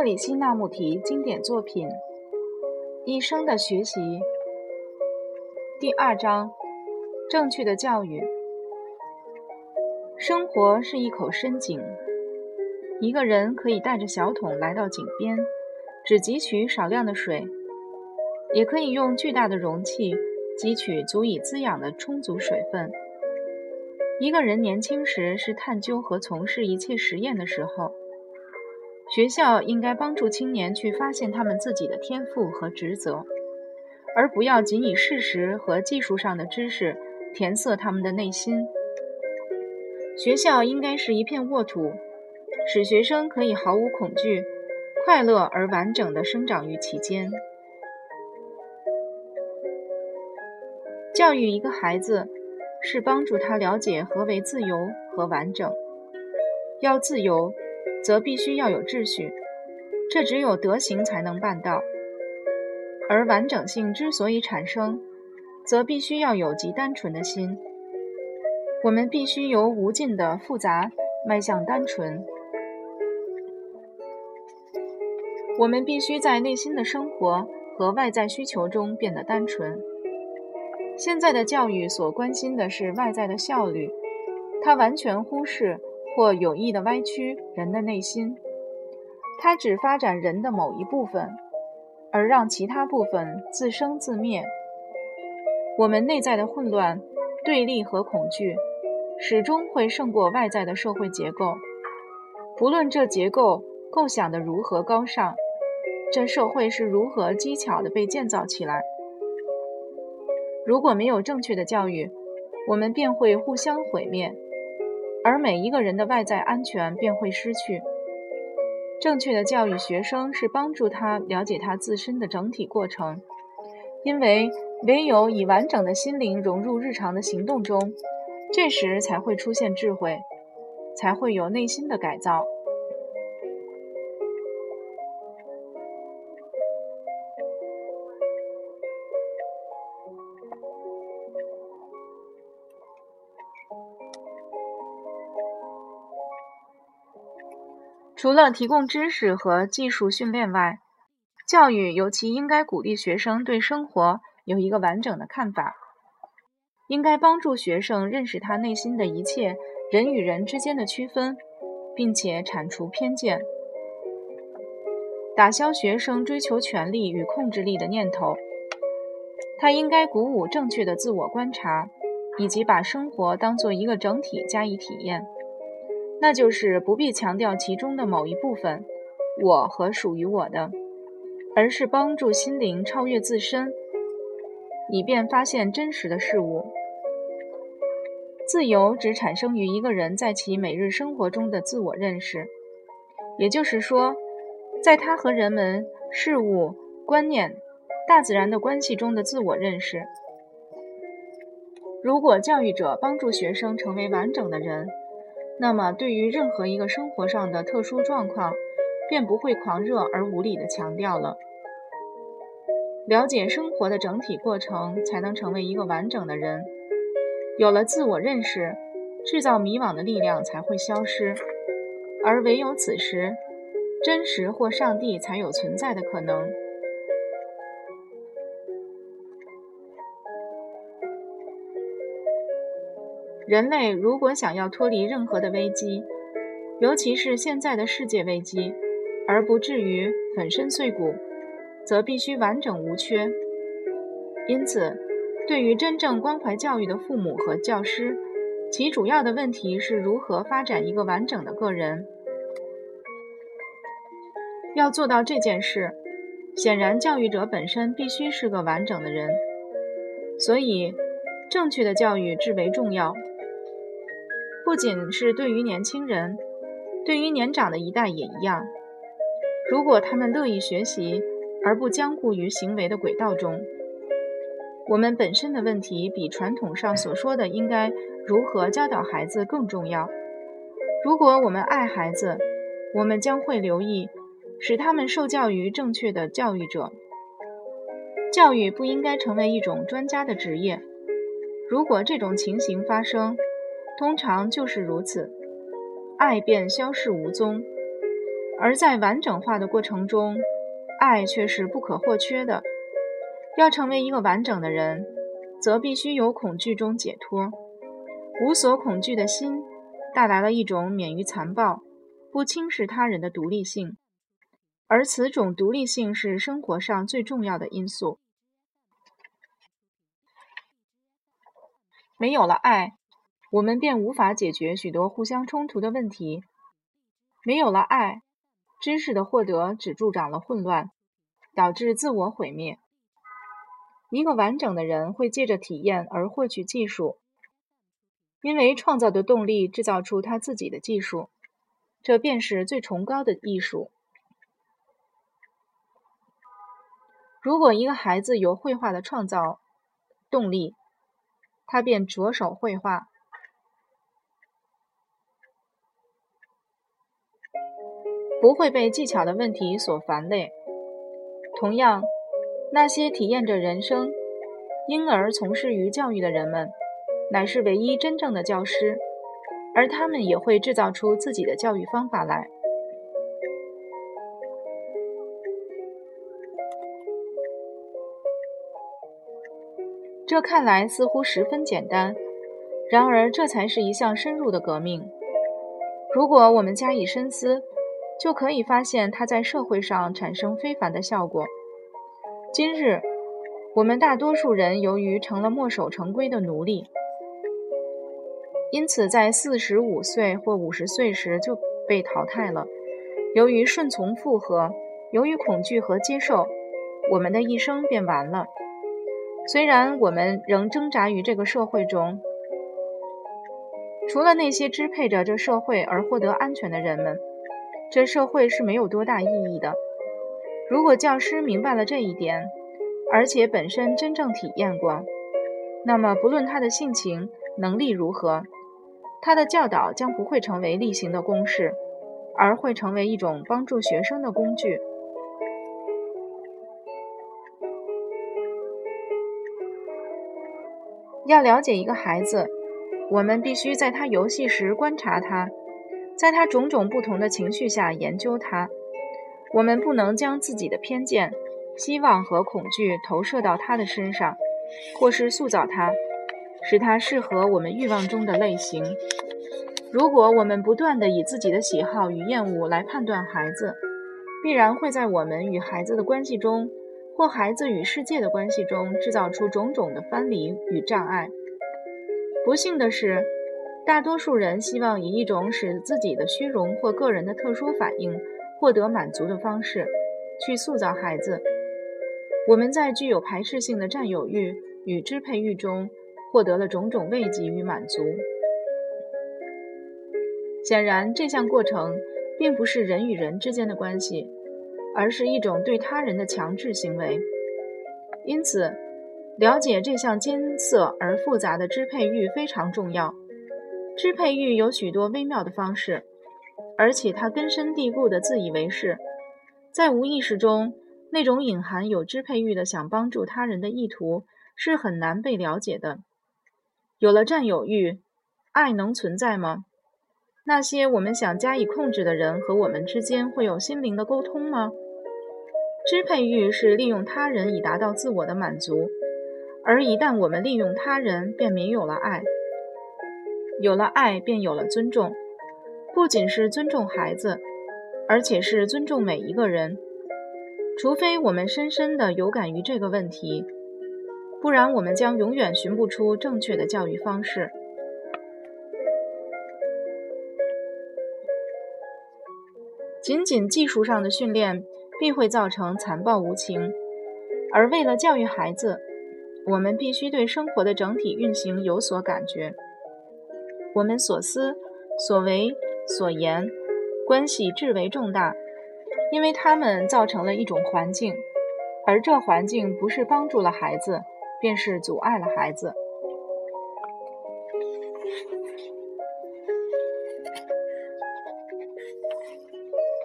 克里希那穆提经典作品《一生的学习》第二章：正确的教育。生活是一口深井，一个人可以带着小桶来到井边，只汲取少量的水，也可以用巨大的容器汲取足以滋养的充足水分。一个人年轻时是探究和从事一切实验的时候。学校应该帮助青年去发现他们自己的天赋和职责，而不要仅以事实和技术上的知识填塞他们的内心。学校应该是一片沃土，使学生可以毫无恐惧、快乐而完整地生长于其间。教育一个孩子，是帮助他了解何为自由和完整。要自由。则必须要有秩序，这只有德行才能办到。而完整性之所以产生，则必须要有极单纯的心。我们必须由无尽的复杂迈向单纯。我们必须在内心的生活和外在需求中变得单纯。现在的教育所关心的是外在的效率，它完全忽视。或有意的歪曲人的内心，它只发展人的某一部分，而让其他部分自生自灭。我们内在的混乱、对立和恐惧，始终会胜过外在的社会结构。不论这结构构想的如何高尚，这社会是如何机巧地被建造起来。如果没有正确的教育，我们便会互相毁灭。而每一个人的外在安全便会失去。正确的教育学生是帮助他了解他自身的整体过程，因为唯有以完整的心灵融入日常的行动中，这时才会出现智慧，才会有内心的改造。除了提供知识和技术训练外，教育尤其应该鼓励学生对生活有一个完整的看法，应该帮助学生认识他内心的一切人与人之间的区分，并且铲除偏见，打消学生追求权力与控制力的念头。他应该鼓舞正确的自我观察，以及把生活当做一个整体加以体验。那就是不必强调其中的某一部分，我和属于我的，而是帮助心灵超越自身，以便发现真实的事物。自由只产生于一个人在其每日生活中的自我认识，也就是说，在他和人们、事物、观念、大自然的关系中的自我认识。如果教育者帮助学生成为完整的人，那么，对于任何一个生活上的特殊状况，便不会狂热而无理地强调了。了解生活的整体过程，才能成为一个完整的人。有了自我认识，制造迷惘的力量才会消失，而唯有此时，真实或上帝才有存在的可能。人类如果想要脱离任何的危机，尤其是现在的世界危机，而不至于粉身碎骨，则必须完整无缺。因此，对于真正关怀教育的父母和教师，其主要的问题是如何发展一个完整的个人。要做到这件事，显然教育者本身必须是个完整的人。所以，正确的教育至为重要。不仅是对于年轻人，对于年长的一代也一样。如果他们乐意学习，而不僵固于行为的轨道中，我们本身的问题比传统上所说的应该如何教导孩子更重要。如果我们爱孩子，我们将会留意使他们受教于正确的教育者。教育不应该成为一种专家的职业。如果这种情形发生，通常就是如此，爱便消逝无踪，而在完整化的过程中，爱却是不可或缺的。要成为一个完整的人，则必须由恐惧中解脱。无所恐惧的心，带来了一种免于残暴、不轻视他人的独立性，而此种独立性是生活上最重要的因素。没有了爱，我们便无法解决许多互相冲突的问题。没有了爱，知识的获得只助长了混乱，导致自我毁灭。一个完整的人会借着体验而获取技术，因为创造的动力制造出他自己的技术，这便是最崇高的艺术。如果一个孩子有绘画的创造动力，他便着手绘画，不会被技巧的问题所烦累。同样，那些体验着人生，因而从事于教育的人们，乃是唯一真正的教师，而他们也会制造出自己的教育方法来。这看来似乎十分简单，然而这才是一项深入的革命。如果我们加以深思，就可以发现它在社会上产生非凡的效果。今日，我们大多数人由于成了墨守成规的奴隶，因此在四十五岁或五十岁时就被淘汰了。由于顺从附和，由于恐惧和接受，我们的一生便完了。虽然我们仍挣扎于这个社会中，除了那些支配着这社会而获得安全的人们，这社会是没有多大意义的。如果教师明白了这一点，而且本身真正体验过，那么不论他的性情、能力如何，他的教导将不会成为例行的公事，而会成为一种帮助学生的工具。要了解一个孩子，我们必须在他游戏时观察他，在他种种不同的情绪下研究他。我们不能将自己的偏见、希望和恐惧投射到他的身上，或是塑造他，使他适合我们欲望中的类型。如果我们不断地以自己的喜好与厌恶来判断孩子，必然会在我们与孩子的关系中。或孩子与世界的关系中制造出种种的藩篱与障碍。不幸的是，大多数人希望以一种使自己的虚荣或个人的特殊反应获得满足的方式去塑造孩子。我们在具有排斥性的占有欲与支配欲中获得了种种慰藉与满足。显然，这项过程并不是人与人之间的关系。而是一种对他人的强制行为，因此，了解这项艰涩而复杂的支配欲非常重要。支配欲有许多微妙的方式，而且它根深蒂固的自以为是，在无意识中，那种隐含有支配欲的想帮助他人的意图是很难被了解的。有了占有欲，爱能存在吗？那些我们想加以控制的人和我们之间会有心灵的沟通吗？支配欲是利用他人以达到自我的满足，而一旦我们利用他人，便没有了爱。有了爱，便有了尊重，不仅是尊重孩子，而且是尊重每一个人。除非我们深深的有感于这个问题，不然我们将永远寻不出正确的教育方式。仅仅技术上的训练必会造成残暴无情，而为了教育孩子，我们必须对生活的整体运行有所感觉。我们所思、所为、所言，关系至为重大，因为它们造成了一种环境，而这环境不是帮助了孩子，便是阻碍了孩子。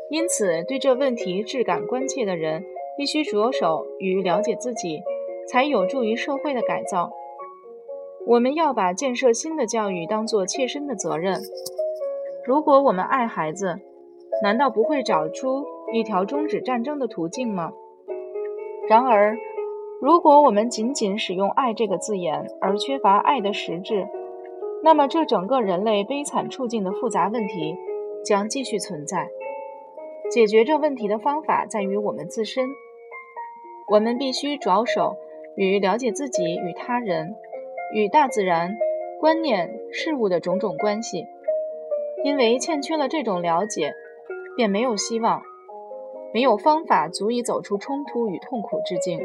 因此，对这问题质感关切的人，必须着手于了解自己，才有助于社会的改造。我们要把建设新的教育当作切身的责任。如果我们爱孩子，难道不会找出一条终止战争的途径吗？然而，如果我们仅仅使用“爱”这个字眼，而缺乏爱的实质，那么这整个人类悲惨处境的复杂问题将继续存在。解决这问题的方法在于我们自身。我们必须着手与了解自己与他人、与大自然、观念、事物的种种关系，因为欠缺了这种了解，便没有希望，没有方法足以走出冲突与痛苦之境。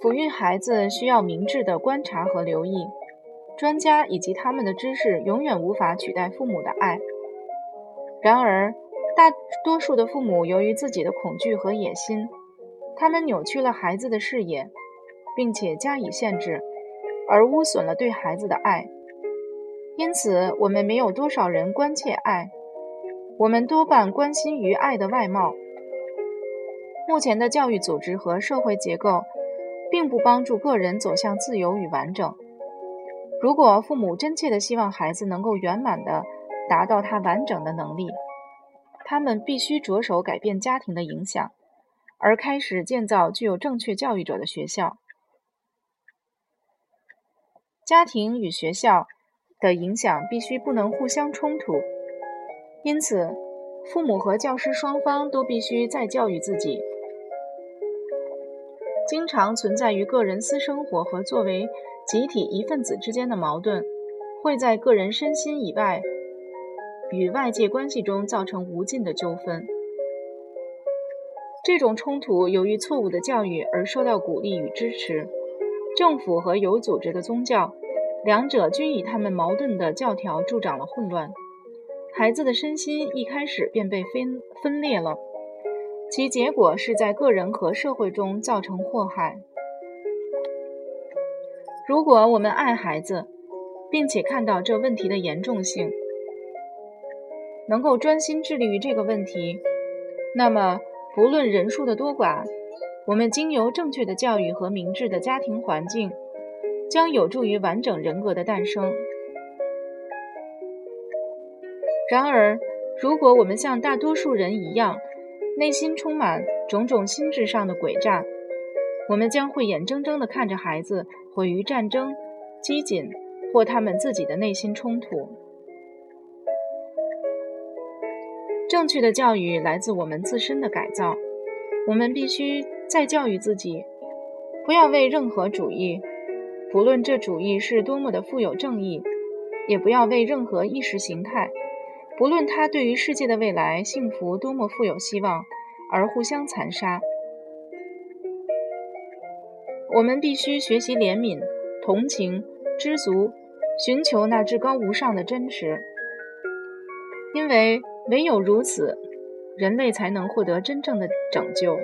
抚育孩子需要明智的观察和留意，专家以及他们的知识永远无法取代父母的爱。然而，大多数的父母由于自己的恐惧和野心，他们扭曲了孩子的视野，并且加以限制，而污损了对孩子的爱。因此，我们没有多少人关切爱，我们多半关心于爱的外貌。目前的教育组织和社会结构，并不帮助个人走向自由与完整。如果父母真切地希望孩子能够圆满地达到他完整的能力，他们必须着手改变家庭的影响，而开始建造具有正确教育者的学校。家庭与学校的影响必须不能互相冲突，因此，父母和教师双方都必须再教育自己。经常存在于个人私生活和作为集体一份子之间的矛盾，会在个人身心以外。与外界关系中造成无尽的纠纷。这种冲突由于错误的教育而受到鼓励与支持。政府和有组织的宗教，两者均以他们矛盾的教条助长了混乱。孩子的身心一开始便被分分裂了，其结果是在个人和社会中造成祸害。如果我们爱孩子，并且看到这问题的严重性，能够专心致力于这个问题，那么不论人数的多寡，我们经由正确的教育和明智的家庭环境，将有助于完整人格的诞生。然而，如果我们像大多数人一样，内心充满种种心智上的诡诈，我们将会眼睁睁地看着孩子毁于战争、饥馑或他们自己的内心冲突。正确的教育来自我们自身的改造，我们必须再教育自己，不要为任何主义，不论这主义是多么的富有正义，也不要为任何意识形态，不论它对于世界的未来幸福多么富有希望，而互相残杀。我们必须学习怜悯、同情、知足，寻求那至高无上的真实，因为。唯有如此，人类才能获得真正的拯救。